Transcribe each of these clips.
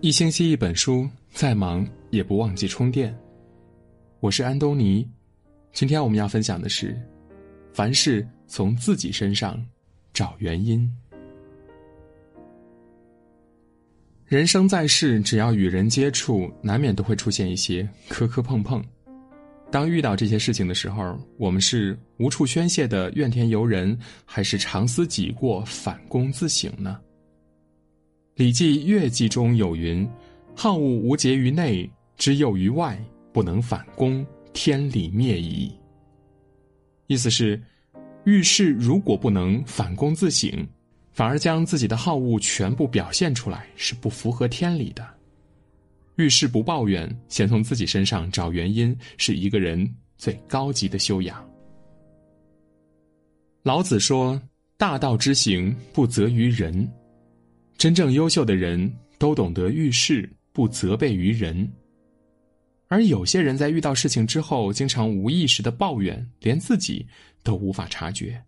一星期一本书，再忙也不忘记充电。我是安东尼，今天我们要分享的是：凡事从自己身上找原因。人生在世，只要与人接触，难免都会出现一些磕磕碰碰。当遇到这些事情的时候，我们是无处宣泄的怨天尤人，还是长思己过反躬自省呢？《礼记·乐记》中有云：“好恶无节于内，之诱于外，不能反攻，天理灭矣。”意思是，遇事如果不能反躬自省，反而将自己的好恶全部表现出来，是不符合天理的。遇事不抱怨，先从自己身上找原因，是一个人最高级的修养。老子说：“大道之行，不责于人。”真正优秀的人都懂得遇事不责备于人，而有些人在遇到事情之后，经常无意识的抱怨，连自己都无法察觉。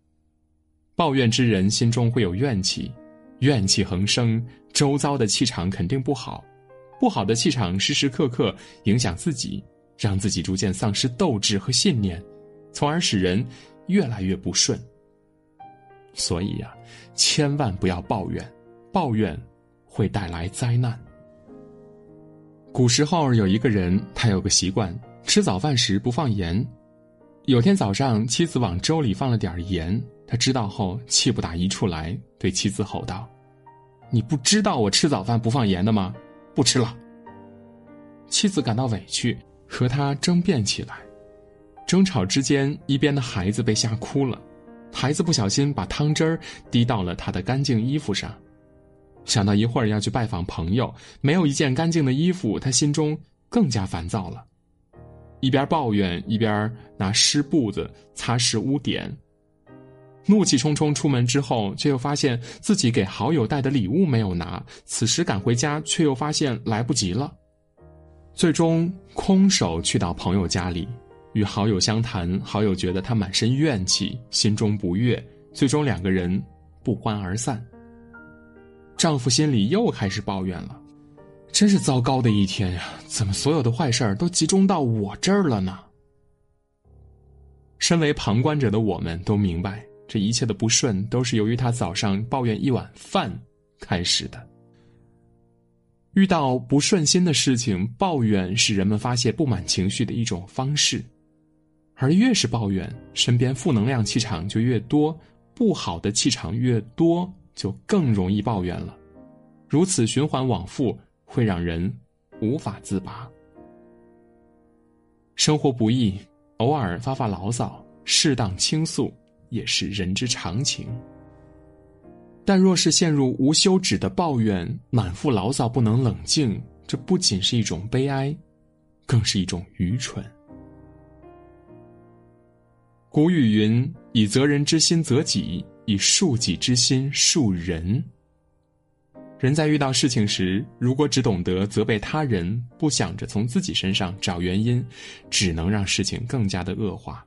抱怨之人心中会有怨气，怨气横生，周遭的气场肯定不好，不好的气场时时刻刻影响自己，让自己逐渐丧失斗志和信念，从而使人越来越不顺。所以呀，千万不要抱怨。抱怨会带来灾难。古时候有一个人，他有个习惯，吃早饭时不放盐。有天早上，妻子往粥里放了点盐，他知道后气不打一处来，对妻子吼道：“你不知道我吃早饭不放盐的吗？不吃了。”妻子感到委屈，和他争辩起来。争吵之间，一边的孩子被吓哭了，孩子不小心把汤汁儿滴到了他的干净衣服上。想到一会儿要去拜访朋友，没有一件干净的衣服，他心中更加烦躁了。一边抱怨，一边拿湿布子擦拭污点。怒气冲冲出门之后，却又发现自己给好友带的礼物没有拿。此时赶回家，却又发现来不及了。最终空手去到朋友家里，与好友相谈。好友觉得他满身怨气，心中不悦，最终两个人不欢而散。丈夫心里又开始抱怨了，真是糟糕的一天呀！怎么所有的坏事儿都集中到我这儿了呢？身为旁观者的我们都明白，这一切的不顺都是由于他早上抱怨一碗饭开始的。遇到不顺心的事情，抱怨是人们发泄不满情绪的一种方式，而越是抱怨，身边负能量气场就越多，不好的气场越多。就更容易抱怨了，如此循环往复，会让人无法自拔。生活不易，偶尔发发牢骚，适当倾诉也是人之常情。但若是陷入无休止的抱怨，满腹牢骚不能冷静，这不仅是一种悲哀，更是一种愚蠢。古语云：“以责人之心责己。”以恕己之心恕人。人在遇到事情时，如果只懂得责备他人，不想着从自己身上找原因，只能让事情更加的恶化。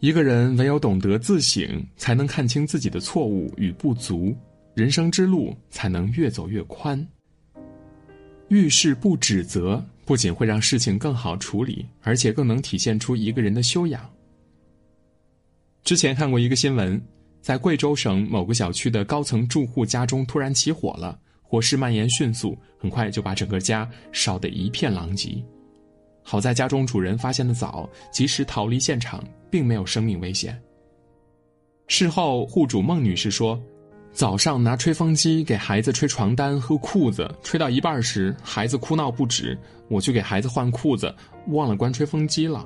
一个人唯有懂得自省，才能看清自己的错误与不足，人生之路才能越走越宽。遇事不指责，不仅会让事情更好处理，而且更能体现出一个人的修养。之前看过一个新闻。在贵州省某个小区的高层住户家中突然起火了，火势蔓延迅速，很快就把整个家烧得一片狼藉。好在家中主人发现的早，及时逃离现场，并没有生命危险。事后，户主孟女士说：“早上拿吹风机给孩子吹床单和裤子，吹到一半时，孩子哭闹不止，我去给孩子换裤子，忘了关吹风机了。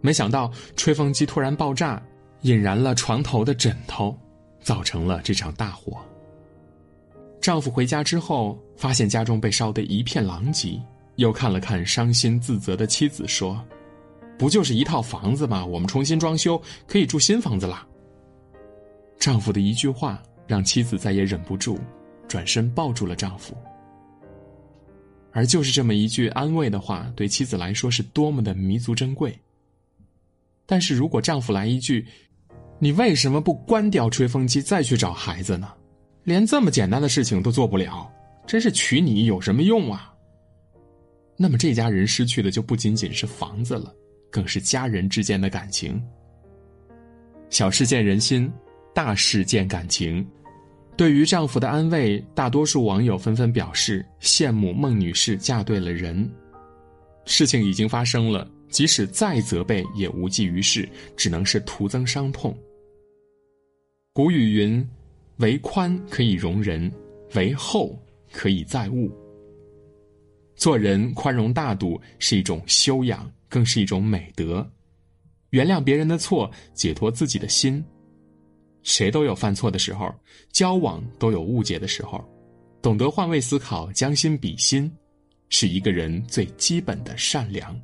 没想到吹风机突然爆炸。”引燃了床头的枕头，造成了这场大火。丈夫回家之后，发现家中被烧得一片狼藉，又看了看伤心自责的妻子，说：“不就是一套房子吗？我们重新装修，可以住新房子啦。”丈夫的一句话，让妻子再也忍不住，转身抱住了丈夫。而就是这么一句安慰的话，对妻子来说是多么的弥足珍贵。但是如果丈夫来一句，你为什么不关掉吹风机再去找孩子呢？连这么简单的事情都做不了，真是娶你有什么用啊？那么这家人失去的就不仅仅是房子了，更是家人之间的感情。小事见人心，大事见感情。对于丈夫的安慰，大多数网友纷纷表示羡慕孟女士嫁对了人。事情已经发生了，即使再责备也无济于事，只能是徒增伤痛。古语云：“为宽可以容人，为厚可以载物。”做人宽容大度是一种修养，更是一种美德。原谅别人的错，解脱自己的心。谁都有犯错的时候，交往都有误解的时候，懂得换位思考，将心比心，是一个人最基本的善良。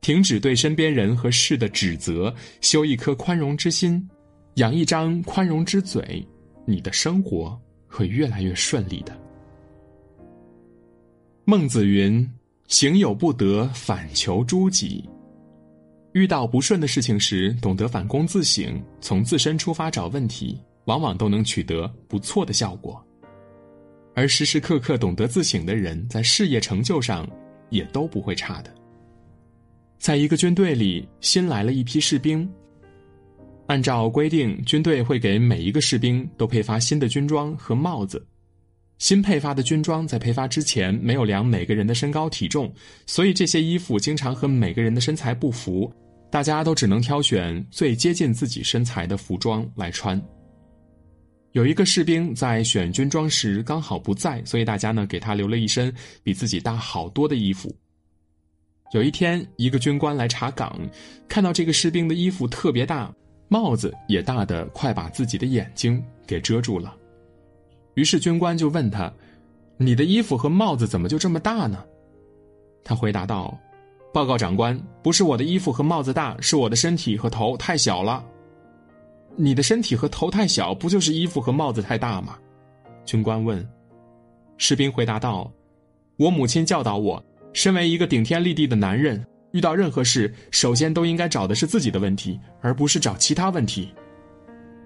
停止对身边人和事的指责，修一颗宽容之心，养一张宽容之嘴，你的生活会越来越顺利的。孟子云：“行有不得，反求诸己。”遇到不顺的事情时，懂得反躬自省，从自身出发找问题，往往都能取得不错的效果。而时时刻刻懂得自省的人，在事业成就上也都不会差的。在一个军队里，新来了一批士兵。按照规定，军队会给每一个士兵都配发新的军装和帽子。新配发的军装在配发之前没有量每个人的身高体重，所以这些衣服经常和每个人的身材不符。大家都只能挑选最接近自己身材的服装来穿。有一个士兵在选军装时刚好不在，所以大家呢给他留了一身比自己大好多的衣服。有一天，一个军官来查岗，看到这个士兵的衣服特别大，帽子也大的快把自己的眼睛给遮住了。于是军官就问他：“你的衣服和帽子怎么就这么大呢？”他回答道。报告长官，不是我的衣服和帽子大，是我的身体和头太小了。你的身体和头太小，不就是衣服和帽子太大吗？军官问。士兵回答道：“我母亲教导我，身为一个顶天立地的男人，遇到任何事，首先都应该找的是自己的问题，而不是找其他问题。”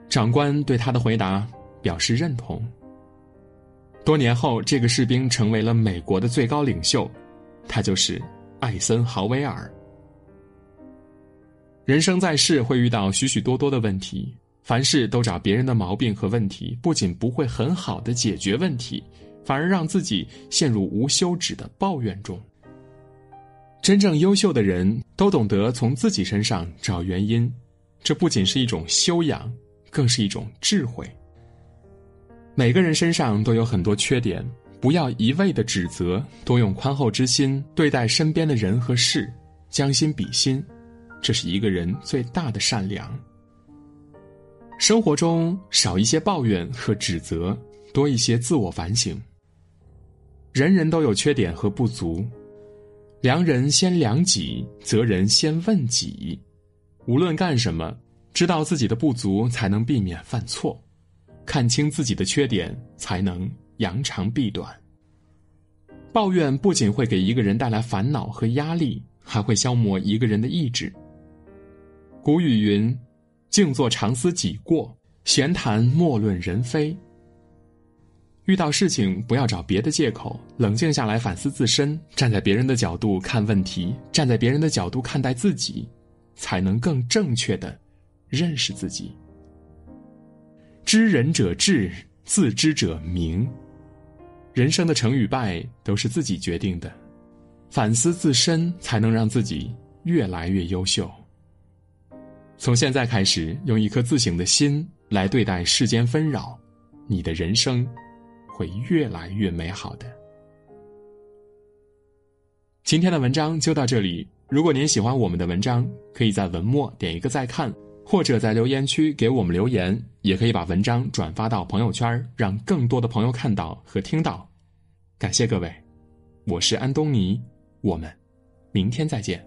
长官对他的回答表示认同。多年后，这个士兵成为了美国的最高领袖，他就是。艾森豪威尔。人生在世会遇到许许多多的问题，凡事都找别人的毛病和问题，不仅不会很好的解决问题，反而让自己陷入无休止的抱怨中。真正优秀的人都懂得从自己身上找原因，这不仅是一种修养，更是一种智慧。每个人身上都有很多缺点。不要一味的指责，多用宽厚之心对待身边的人和事，将心比心，这是一个人最大的善良。生活中少一些抱怨和指责，多一些自我反省。人人都有缺点和不足，量人先量己，责人先问己。无论干什么，知道自己的不足，才能避免犯错；看清自己的缺点，才能。扬长避短。抱怨不仅会给一个人带来烦恼和压力，还会消磨一个人的意志。古语云：“静坐常思己过，闲谈莫论人非。”遇到事情不要找别的借口，冷静下来反思自身，站在别人的角度看问题，站在别人的角度看待自己，才能更正确的认识自己。知人者智，自知者明。人生的成与败都是自己决定的，反思自身才能让自己越来越优秀。从现在开始，用一颗自省的心来对待世间纷扰，你的人生会越来越美好的。今天的文章就到这里，如果您喜欢我们的文章，可以在文末点一个再看，或者在留言区给我们留言，也可以把文章转发到朋友圈，让更多的朋友看到和听到。感谢各位，我是安东尼，我们明天再见。